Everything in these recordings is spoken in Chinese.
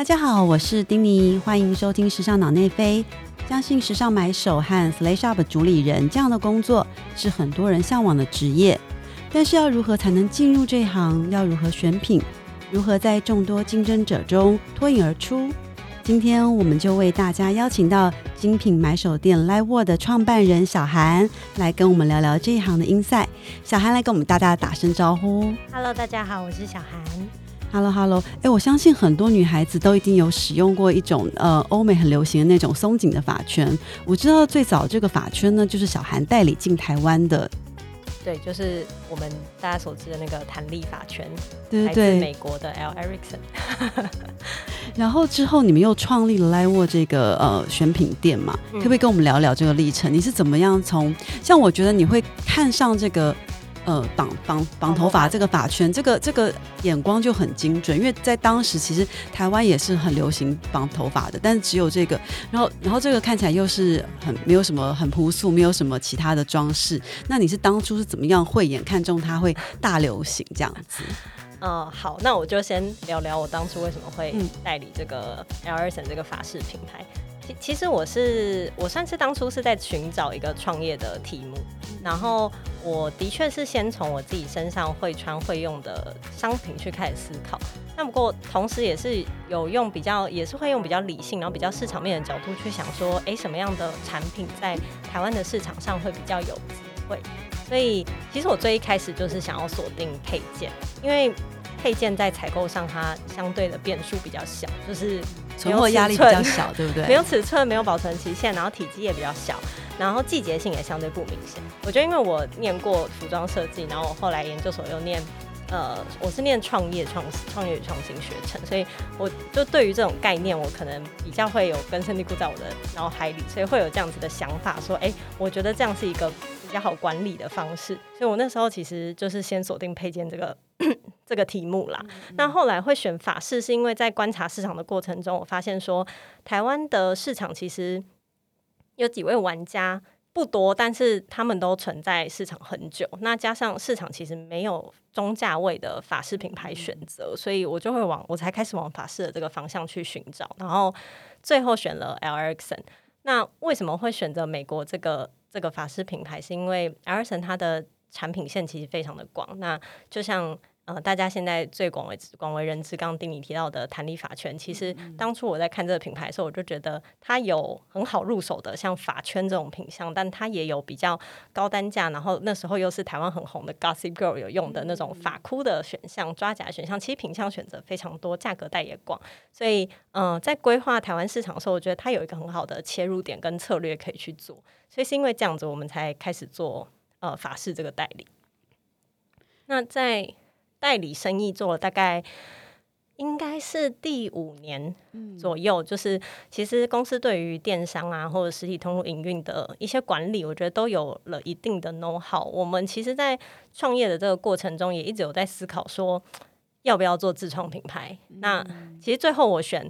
大家好，我是丁妮，欢迎收听《时尚脑内飞》。相信时尚买手和 Slay Shop 主理人这样的工作是很多人向往的职业，但是要如何才能进入这行？要如何选品？如何在众多竞争者中脱颖而出？今天我们就为大家邀请到精品买手店 LIVE Word 的创办人小韩来跟我们聊聊这一行的 inside。小韩来跟我们大家打声招呼。Hello，大家好，我是小韩。Hello Hello，哎，我相信很多女孩子都一定有使用过一种呃欧美很流行的那种松紧的发圈。我知道最早这个发圈呢，就是小韩代理进台湾的，对，就是我们大家所知的那个弹力发圈，对对对。美国的 L Ericsson。然后之后你们又创立了 Live 这个呃选品店嘛，嗯可不可以跟我们聊聊这个历程？你是怎么样从像我觉得你会看上这个呃绑绑绑头发这个发圈，这个这个眼光就很精准，因为在当时其实台湾也是很流行绑头发的，但是只有这个，然后然后这个看起来又是很没有什么很朴素，没有什么其他的装饰。那你是当初是怎么样慧眼看中它会大流行这样子？呃，好，那我就先聊聊我当初为什么会嗯代理这个 L Ericsson 这个法式品牌。其其实我是我算是当初是在寻找一个创业的题目，然后我的确是先从我自己身上会穿会用的商品去开始思考。那不过同时也是有用比较，也是会用比较理性，然后比较市场面的角度去想说，诶，什么样的产品在台湾的市场上会比较有机会？所以其实我最一开始就是想要锁定配件，因为配件在采购上它相对的变数比较小，就是存货压力比较小，对不对？没有尺寸，没有保存期限，然后体积也比较小，然后季节性也相对不明显。我觉得因为我念过服装设计，然后我后来研究所又念。呃，我是念创业创创业与创新学程，所以我就对于这种概念，我可能比较会有根深蒂固在我的脑海里，所以会有这样子的想法，说，哎、我觉得这样是一个比较好管理的方式。所以我那时候其实就是先锁定配件这个这个题目啦。那后来会选法式，是因为在观察市场的过程中，我发现说，台湾的市场其实有几位玩家不多，但是他们都存在市场很久。那加上市场其实没有中价位的法式品牌选择，所以我就会往我才开始往法式的这个方向去寻找，然后最后选了 L Ericsson。那为什么会选择美国这个这个法式品牌？是因为 L Ericsson 它的产品线其实非常的广。那就像呃，大家现在最广为广为人知，刚刚丁你提到的弹力法圈，其实当初我在看这个品牌的时候，我就觉得它有很好入手的，像法圈这种品相，但它也有比较高单价，然后那时候又是台湾很红的 Gossip Girl 有用的那种法箍的选项、抓夹选项，其实品相选择非常多，价格带也广，所以嗯、呃在规划台湾市场的时候，我觉得它有一个很好的切入点跟策略可以去做，所以是因为这样子，我们才开始做呃法式这个代理。那在代理生意做了大概应该是第五年左右，就是其实公司对于电商啊或者实体通路营运的一些管理，我觉得都有了一定的 know how。我们其实，在创业的这个过程中，也一直有在思考说要不要做自创品牌。那其实最后我选。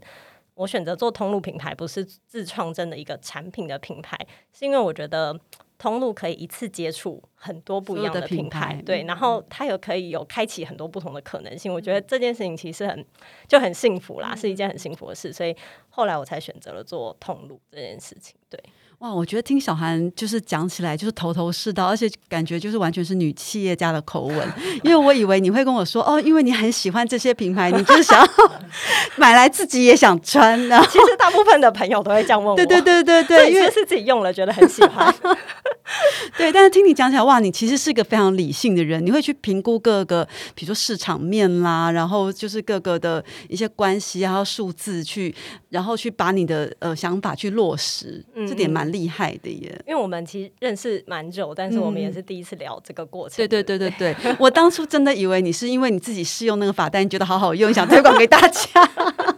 我选择做通路品牌，不是自创真的一个产品的品牌，是因为我觉得通路可以一次接触很多不一样的品品牌，对，然后它有可以有开启很多不同的可能性。我觉得这件事情其实很就很幸福啦，是一件很幸福的事，所以后来我才选择了做通路这件事情。对，哇，我觉得听小韩就是讲起来就是头头是道，而且感觉就是完全是女企业家的口吻。因为我以为你会跟我说哦，因为你很喜欢这些品牌，你就是想要买来自己也想穿的。其实大部分的朋友都会这样问我，对对对对所对，因为是自己用了觉得很喜欢。对，但是听你讲起来，哇，你其实是个非常理性的人，你会去评估各个，比如说市场面啦，然后就是各个的一些关系，然后数字去，然后去把你的呃想法去落实，嗯这点蛮厉害的耶。因为我们其实认识蛮久，但是我们也是第一次聊这个过程。对对对对对，我当初真的以为你是因为你自己试用那个发带，你觉得好好用，想推广给大家。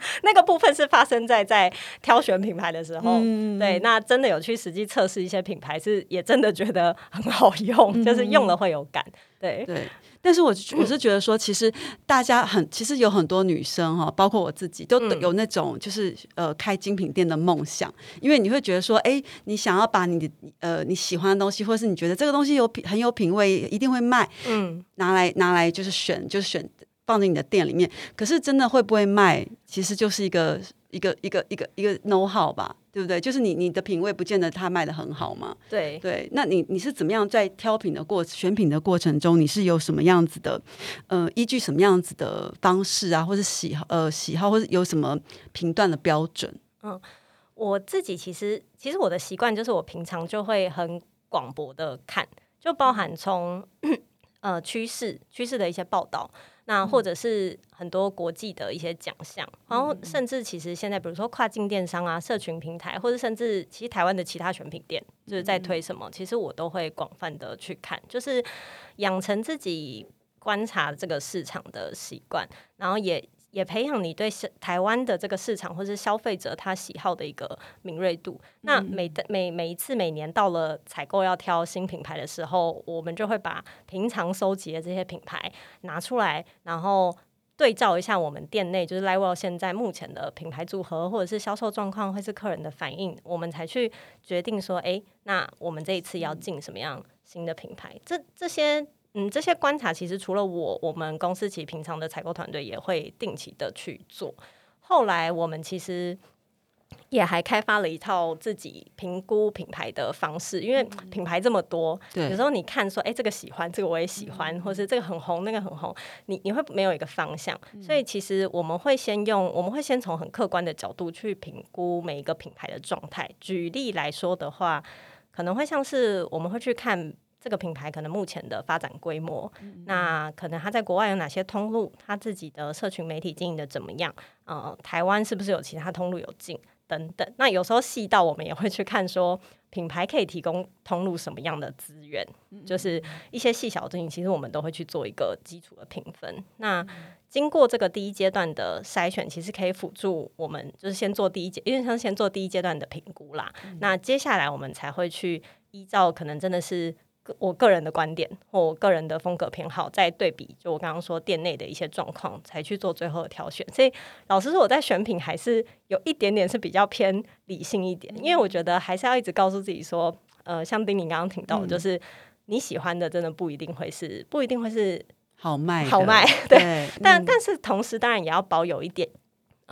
那个部分是发生在在挑选品牌的时候，嗯对，那真的有去实际测试一些品牌，是也真的觉得很好用，就是用了会有感，对，对，但是我我是觉得说，其实大家很，其实有很多女生哈，包括我自己，都嗯。有那种就是呃开精品店的梦想，因为你会觉得说，哎，你想要把你的呃你喜欢的东西，或是你觉得这个东西有品很有品味，一定会卖，嗯，拿来拿来就是选，就是选放进你的店里面，可是真的会不会卖，其实就是一个一个一个一个一个 know how 吧，对不对？就是你你的品味不见得它卖的很好嘛。对对，那你你是怎么样在挑品的过选品的过程中，你是有什么样子的呃依据什么样子的方式啊，或者喜好呃喜好，或者有什么评断的标准？嗯我自己其实其实我的习惯就是我平常就会很广博的看，就包含从 呃趋势趋势的一些报道，那或者是很多国际的一些奖项，然后甚至其实现在比如说跨境电商啊、社群平台，或者甚至其实台湾的其他选品店就是在推什么，其实我都会广泛的去看，就是养成自己观察这个市场的习惯，然后也。也培养你对台湾的这个市场或是消费者他喜好的一个敏锐度。那每的每每一次每年到了采购要挑新品牌的时候，我们就会把平常收集的这些品牌拿出来，然后对照一下我们店内就是 Livewell 现在目前的品牌组合或者是销售状况，或是客人的反应，我们才去决定说，哎，那我们这一次要进什么样新的品牌？这这些。嗯，这些观察其实除了我，我们公司其实平常的采购团队也会定期的去做。后来我们其实也还开发了一套自己评估品牌的方式，因为品牌这么多，有时候你看说，哎，这个喜欢，这个我也喜欢，或是这个很红，那个很红，你你会没有一个方向。所以其实我们会先用，我们会先从很客观的角度去评估每一个品牌的状态。举例来说的话，可能会像是我们会去看。这个品牌可能目前的发展规模，那可能它在国外有哪些通路？它自己的社群媒体经营的怎么样？呃，台湾是不是有其他通路有进等等？那有时候细到我们也会去看，说品牌可以提供通路什么样的资源？就是一些细小的事情，其实我们都会去做一个基础的评分。那经过这个第一阶段的筛选，其实可以辅助我们，就是先做第一阶，因为像先做第一阶段的评估啦。那接下来我们才会去依照可能真的是。我个人的观点或我个人的风格偏好，再对比就我刚刚说店内的一些状况，才去做最后的挑选。所以老实说，我在选品还是有一点点是比较偏理性一点，因为我觉得还是要一直告诉自己说，呃，像丁宁刚刚听到，就是你喜欢的真的不一定会是不一定会是好卖好卖，对。但但是同时，当然也要保有一点。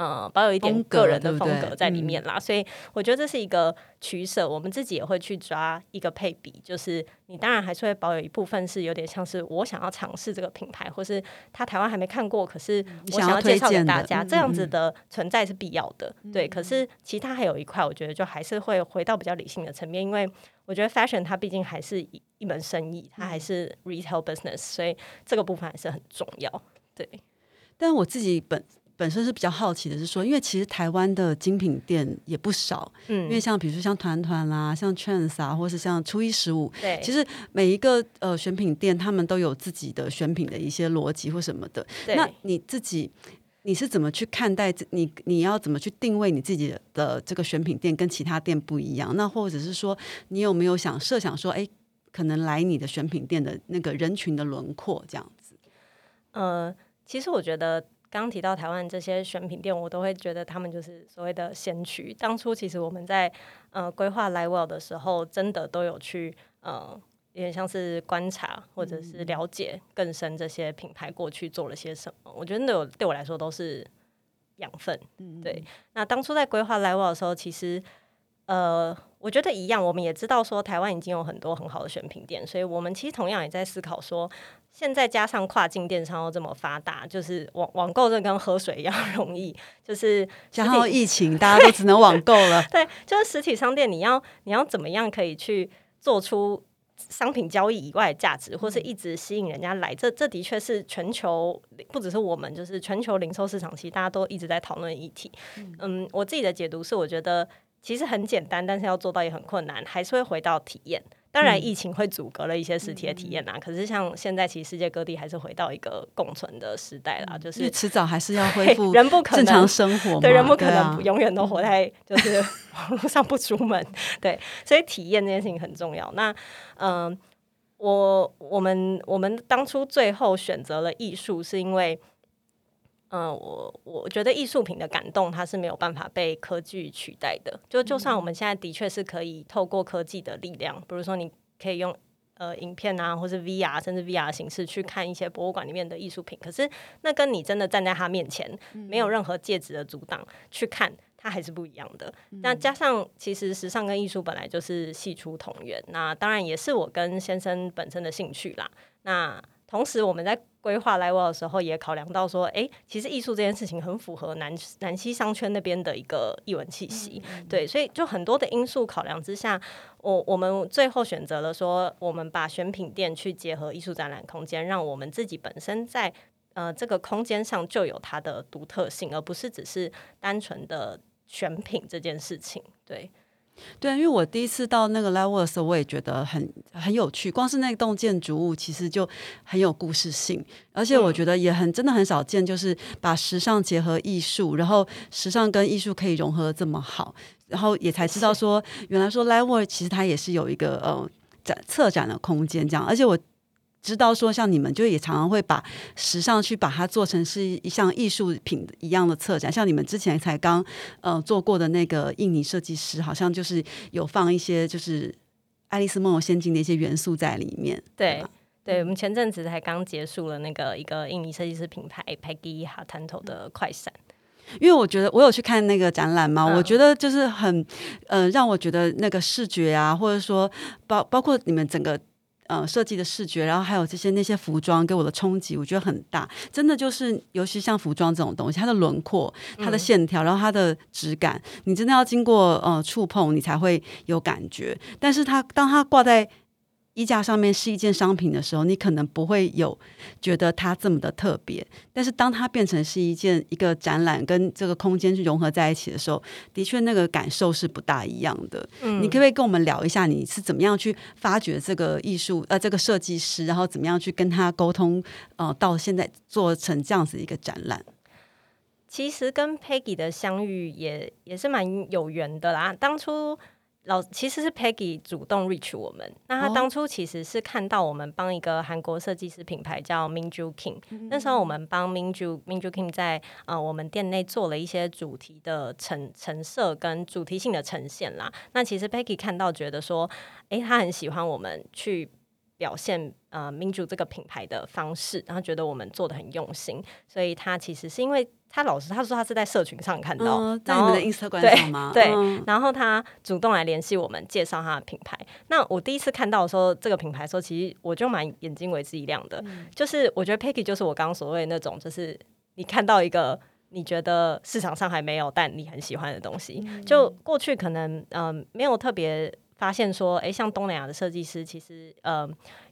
嗯，保有一点个人的风格在里面啦，所以我觉得这是一个取舍。我们自己也会去抓一个配比，就是你当然还是会保有一部分是有点像是我想要尝试这个品牌，或是他台湾还没看过，可是我想要介绍给大家，这样子的存在是必要的。对，可是其他还有一块，我觉得就还是会回到比较理性的层面，因为我觉得 fashion 它毕竟还是一一门生意，它还是 retail business，所以这个部分还是很重要。对，但我自己本。本身是比较好奇的，是说，因为其实台湾的精品店也不少，嗯，因为像比如说像团团啦，像 Trans 啊，或是像初一十五，对，其实每一个呃选品店，他们都有自己的选品的一些逻辑或什么的。那你自己你是怎么去看待？你你要怎么去定位你自己的这个选品店跟其他店不一样？那或者是说，你有没有想设想说，哎，可能来你的选品店的那个人群的轮廓这样子？呃，其实我觉得。刚提到台湾这些选品店，我都会觉得他们就是所谓的先驱。当初其实我们在呃规划 Livewell 的时候，真的都有去呃，有点像是观察或者是了解更深这些品牌过去做了些什么。我觉得对我对我来说都是养分。对，那当初在规划 Livewell 的时候，其实呃，我觉得一样，我们也知道说台湾已经有很多很好的选品店，所以我们其实同样也在思考说。现在加上跨境电商又这么发达，就是网网购这跟喝水一样 容易，就是加上疫情 大家都只能网购了。对，就是实体商店，你要你要怎么样可以去做出商品交易以外的价值，或是一直吸引人家来？这这的确是全球不只是我们，就是全球零售市场，其实大家都一直在讨论议题。嗯，我自己的解读是，我觉得其实很简单，但是要做到也很困难，还是会回到体验。当然，疫情会阻隔了一些实体的体验呐。可是，像现在，其实世界各地还是回到一个共存的时代啦。就是迟早还是要 恢复人不可能正常生活，对人不可能永远都活在就是 网络上不出门。对，所以体验这件事情很重要。那嗯，我我们我们当初最后选择了艺术，是因为。嗯，我我觉得艺术品的感动，它是没有办法被科技取代的。就就算我们现在的确是可以透过科技的力量，比如说你可以用呃影片啊，或是 VR 甚至 VR 形式去看一些博物馆里面的艺术品。可是那跟你真的站在他面前，没有任何介质的阻挡去看，它还是不一样的。那加上其实时尚跟艺术本来就是系出同源，那当然也是我跟先生本身的兴趣啦。那同时我们在规划 l i v e 的时候，也考量到说，哎，其实艺术这件事情很符合南南西商圈那边的一个艺文气息，对，所以就很多的因素考量之下，我我们最后选择了说，我们把选品店去结合艺术展览空间，让我们自己本身在呃这个空间上就有它的独特性，而不是只是单纯的选品这件事情，对。对，因为我第一次到那个 Level 的时候，我也觉得很很有趣。光是那栋建筑物，其实就很有故事性，而且我觉得也很真的很少见，就是把时尚结合艺术，然后时尚跟艺术可以融合这么好，然后也才知道说，原来说 Level 其实它也是有一个呃展策展的空间这样，而且我。知道说像你们就也常常会把时尚去把它做成是一项艺术品一样的策展，像你们之前才刚呃做过的那个印尼设计师，好像就是有放一些就是《爱丽丝梦游仙境》的一些元素在里面。对，对，我们前阵子才刚结束了那个一个印尼设计师品牌 Peggy Hartanto 的快闪，因为我觉得我有去看那个展览嘛，我觉得就是很呃让我觉得那个视觉啊，或者说包包括你们整个。呃，设计的视觉，然后还有这些那些服装给我的冲击，我觉得很大。真的就是，尤其像服装这种东西，它的轮廓、它的线条，然后它的质感，你真的要经过呃触碰，你才会有感觉。但是它当它挂在衣架上面是一件商品的时候，你可能不会有觉得它这么的特别。但是当它变成是一件一个展览，跟这个空间去融合在一起的时候，的确那个感受是不大一样的。嗯，你可不可以跟我们聊一下，你是怎么样去发掘这个艺术呃这个设计师，然后怎么样去跟他沟通？呃，到现在做成这样子一个展览，其实跟 Peggy 的相遇也也是蛮有缘的啦。当初。老其实是 Peggy 主动 reach 我们，那他当初其实是看到我们帮一个韩国设计师品牌叫 Minju King，那时候我们帮 Minju Minju King 在呃我们店内做了一些主题的陈陈设跟主题性的呈现啦。那其实 Peggy 看到觉得说，哎，他很喜欢我们去表现呃 Minju 这个品牌的方式，然后觉得我们做的很用心，所以他其实是因为。他老师他说他是在社群上看到，在你们的 Instagram 上吗？对，然后他主动来联系我们，介绍他的品牌。那我第一次看到说这个品牌，说其实我就蛮眼睛为之一亮的。就是我觉得 Peggy 就是我刚刚所谓那种，就是你看到一个你觉得市场上还没有，但你很喜欢的东西。就过去可能嗯没有特别。发现说，哎，像东南亚的设计师，其实呃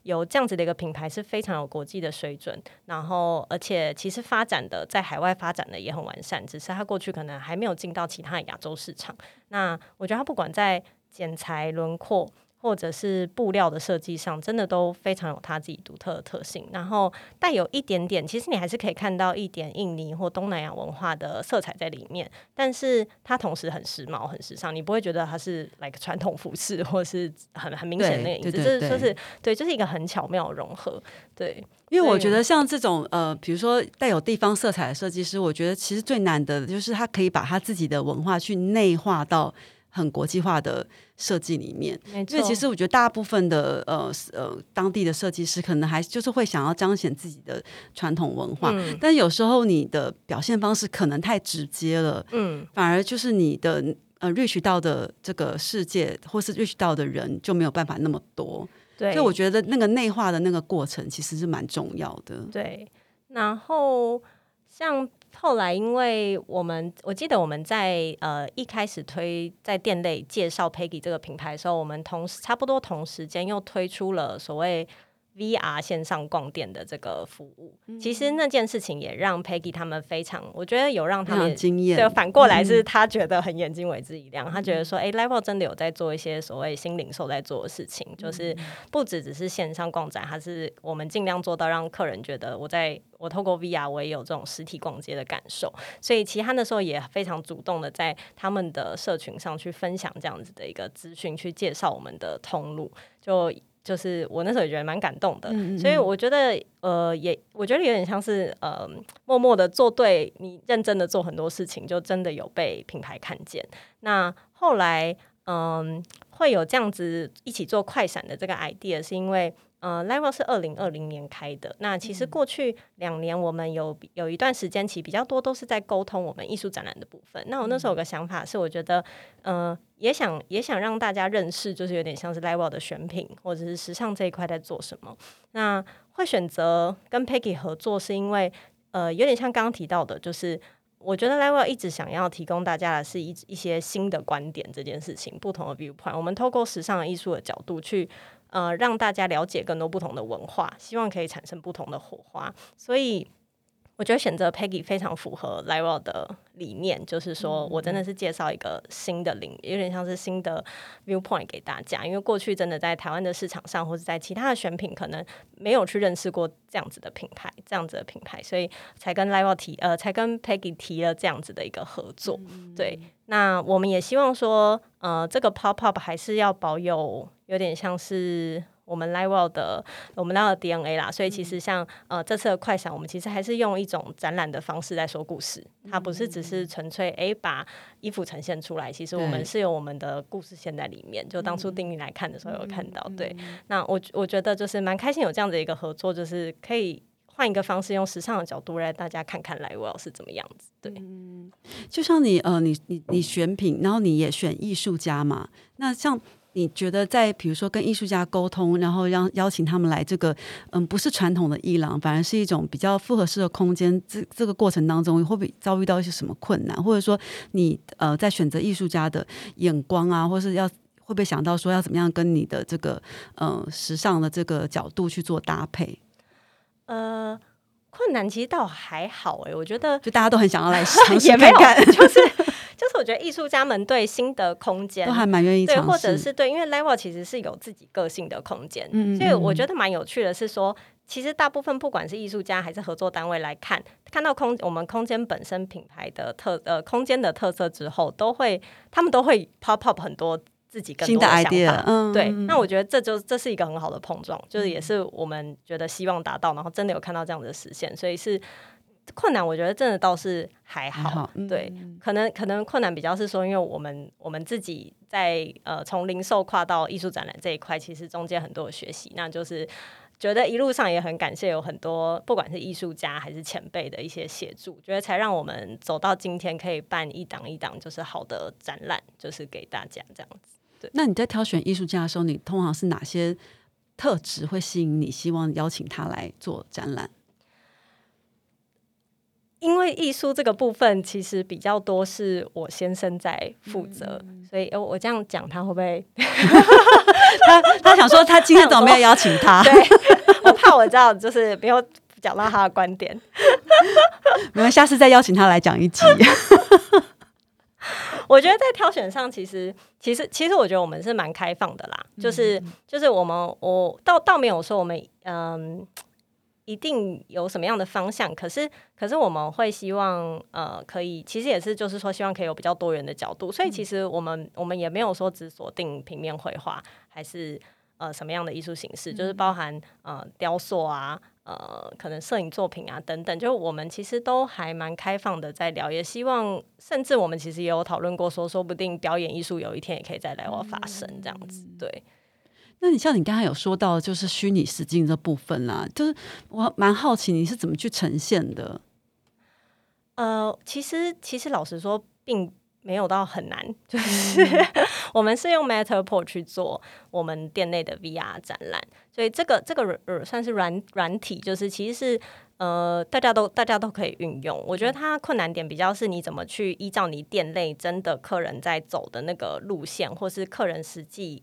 有这样子的一个品牌是非常有国际的水准，然后而且其实发展的在海外发展的也很完善，只是他过去可能还没有进到其他的亚洲市场。那我觉得他不管在剪裁轮廓。或者是布料的设计上，真的都非常有它自己独特的特性，然后带有一点点，其实你还是可以看到一点印尼或东南亚文化的色彩在里面，但是它同时很时髦、很时尚，你不会觉得它是 like 传统服饰，或是很很明显那个影子，就是说是对，就是一个很巧妙融合。对，因为我觉得像这种呃，比如说带有地方色彩的设计师，我觉得其实最难的就是他可以把他自己的文化去内化到。很国际化的设计里面，因为其实我觉得大部分的呃呃当地的设计师可能还就是会想要彰显自己的传统文化，但有时候你的表现方式可能太直接了，嗯，反而就是你的呃 reach 到的这个世界或是 reach 到的人就没有办法那么多，对，所以我觉得那个内化的那个过程其实是蛮重要的，对，然后像。后来，因为我们我记得我们在呃一开始推在店内介绍 Peggy 这个品牌的时候，我们同时差不多同时间又推出了所谓。VR 线上逛店的这个服务，其实那件事情也让 Peggy 他们非常，我觉得有让他们惊艳。对，反过来是他觉得很眼睛为之一亮，他觉得说，哎，Level 真的有在做一些所谓新零售在做的事情，就是不止只是线上逛展，还是我们尽量做到让客人觉得，我在我透过 VR 我也有这种实体逛街的感受。所以其他的时候也非常主动的在他们的社群上去分享这样子的一个资讯，去介绍我们的通路，就。就是我那时候也觉得蛮感动的，所以我觉得呃也我觉得有点像是呃默默的做对你认真的做很多事情，就真的有被品牌看见。那后来嗯，会有这样子一起做快闪的这个 idea，是因为。呃，Level 是二零二零年开的。那其实过去两年，我们有有一段时间其实比较多都是在沟通我们艺术展览的部分。那我那时候有个想法是，我觉得，呃，也想也想让大家认识，就是有点像是 Level 的选品或者是时尚这一块在做什么。那会选择跟 Peggy 合作，是因为呃，有点像刚刚提到的，就是我觉得 Level 一直想要提供大家的是一一些新的观点这件事情，不同的 viewpoint。我们透过时尚艺术的角度去。呃，让大家了解更多不同的文化，希望可以产生不同的火花，所以。我觉得选择 Peggy 非常符合 l i v e l 的理念，就是说我真的是介绍一个新的领，有点像是新的 viewpoint 给大家。因为过去真的在台湾的市场上，或者在其他的选品，可能没有去认识过这样子的品牌，这样子的品牌，所以才跟 l i v e l 提，呃，才跟 Peggy 提了这样子的一个合作。对，那我们也希望说，呃，这个 pop up 还是要保有有点像是。我们 l i v e l 的我们那个 DNA 啦，所以其实像呃这次的快闪，我们其实还是用一种展览的方式在说故事，它不是只是纯粹哎把衣服呈现出来，其实我们是有我们的故事线在里面。就当初定义来看的时候有看到，对，那我我觉得就是蛮开心有这样的一个合作，就是可以换一个方式，用时尚的角度来大家看看 e l 是怎么样子。对，嗯就像你呃你你你选品，然后你也选艺术家嘛，那像。你觉得在比如说跟艺术家沟通，然后让邀请他们来这个，嗯，不是传统的伊朗，反而是一种比较复合式的空间。这这个过程当中，会不会遭遇到一些什么困难？或者说，你呃在选择艺术家的眼光啊，或是要会不会想到说要怎么样跟你的这个呃时尚的这个角度去做搭配？呃，困难其实倒还好哎，我觉得就大家都很想要来 尝试看看，就是。就是我觉得艺术家们对新的空间都还蛮愿意对，或者是对，因为 Level 其实是有自己个性的空间，所以我觉得蛮有趣的是说，其实大部分不管是艺术家还是合作单位来看，看到空我们空间本身品牌的特呃空间的特色之后，都会他们都会 pop up 很多自己新的 idea，嗯，对，那我觉得这就这是一个很好的碰撞，就是也是我们觉得希望达到，然后真的有看到这样的实现，所以是。困难，我觉得真的倒是还好，对，可能可能困难比较是说，因为我们我们自己在呃从零售跨到艺术展览这一块，其实中间很多的学习，那就是觉得一路上也很感谢有很多不管是艺术家还是前辈的一些协助，觉得才让我们走到今天可以办一档一档就是好的展览，就是给大家这样子。对，那你在挑选艺术家的时候，你通常是哪些特质会吸引你，希望邀请他来做展览？因为艺术这个部分其实比较多是我先生在负责，所以我这样讲他会不会？他他想说他今天怎么没有邀请他？对，我怕我这样就是没有讲到他的观点。没有，下次再邀请他来讲一集。我觉得在挑选上，其实其实其实我觉得我们是蛮开放的啦，就是就是我们我倒倒没有说我们嗯。一定有什么样的方向？可是，可是我们会希望，呃，可以，其实也是，就是说，希望可以有比较多元的角度。所以，其实我们我们也没有说只锁定平面绘画，还是呃什么样的艺术形式，就是包含呃雕塑啊，呃可能摄影作品啊等等。就我们其实都还蛮开放的，在聊。也希望，甚至我们其实也有讨论过，说说不定表演艺术有一天也可以在来我发生这样子。对。那你像你刚才有说到，就是虚拟实境这部分啦，就是我蛮好奇你是怎么去呈现的。呃，其实其实老实说，并没有到很难，就是 我们是用 Matterport 去做我们店内的 VR 展览，所以这个这个算是软软体，就是其实是呃大家都大家都可以运用。我觉得它困难点比较是你怎么去依照你店内真的客人在走的那个路线，或是客人实际。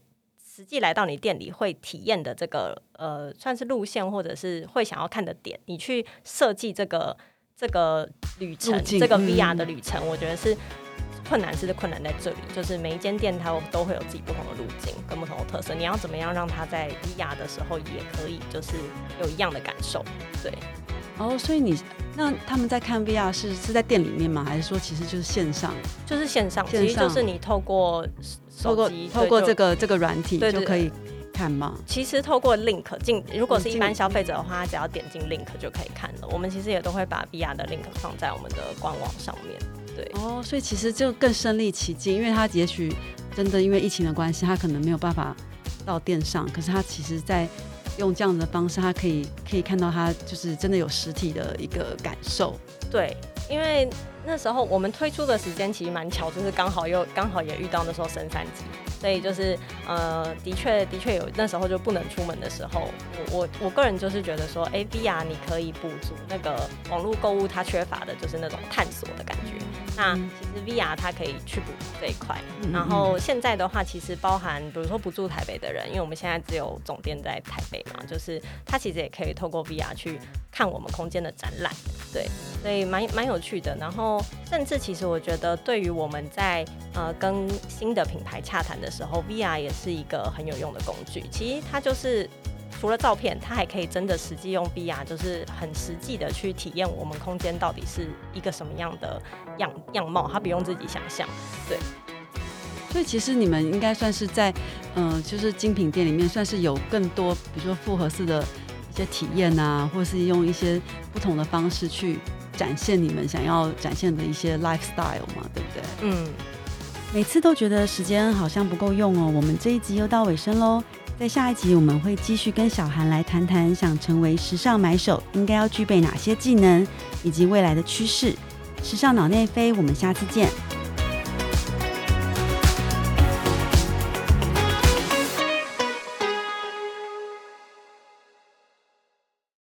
实际来到你店里会体验的这个呃，算是路线或者是会想要看的点，你去设计这个这个旅程，这个 VR 的旅程，我觉得是困难是困难在这里，就是每一间店它都会有自己不同的路径跟不同的特色，你要怎么样让它在 VR 的时候也可以就是有一样的感受，对。哦，所以你那他们在看 VR 是是在店里面吗？还是说其实就是线上？就是线上，其实就是你透过。透过透过这个这个软体就可以看吗？其实透过 link 进，如果是一般消费者的话，只要点进 link 就可以看了。我们其实也都会把 VR 的 link 放在我们的官网上面。对哦，所以其实就更身临其境，因为他也许真的因为疫情的关系，他可能没有办法到店上，可是他其实在用这样子的方式，他可以可以看到他就是真的有实体的一个感受。对，因为那时候我们推出的时间其实蛮巧，就是刚好又刚好也遇到那时候升三级，所以就是呃，的确的确有那时候就不能出门的时候，我我我个人就是觉得说，哎，VR 你可以补足那个网络购物它缺乏的，就是那种探索的感觉。那其实 VR 它可以去补这一块。然后现在的话，其实包含比如说不住台北的人，因为我们现在只有总店在台北嘛，就是他其实也可以透过 VR 去看我们空间的展览，对，所以蛮蛮有趣的。然后甚至其实我觉得，对于我们在呃跟新的品牌洽谈的时候，VR 也是一个很有用的工具。其实它就是。除了照片，它还可以真的实际用 VR，就是很实际的去体验我们空间到底是一个什么样的样样貌，它不用自己想象。对，所以其实你们应该算是在，嗯，就是精品店里面算是有更多，比如说复合式的一些体验啊，或是用一些不同的方式去展现你们想要展现的一些 lifestyle 嘛，对不对？嗯，每次都觉得时间好像不够用哦，我们这一集又到尾声喽。在下一集，我们会继续跟小韩来谈谈，想成为时尚买手应该要具备哪些技能，以及未来的趋势。时尚脑内飞，我们下次见。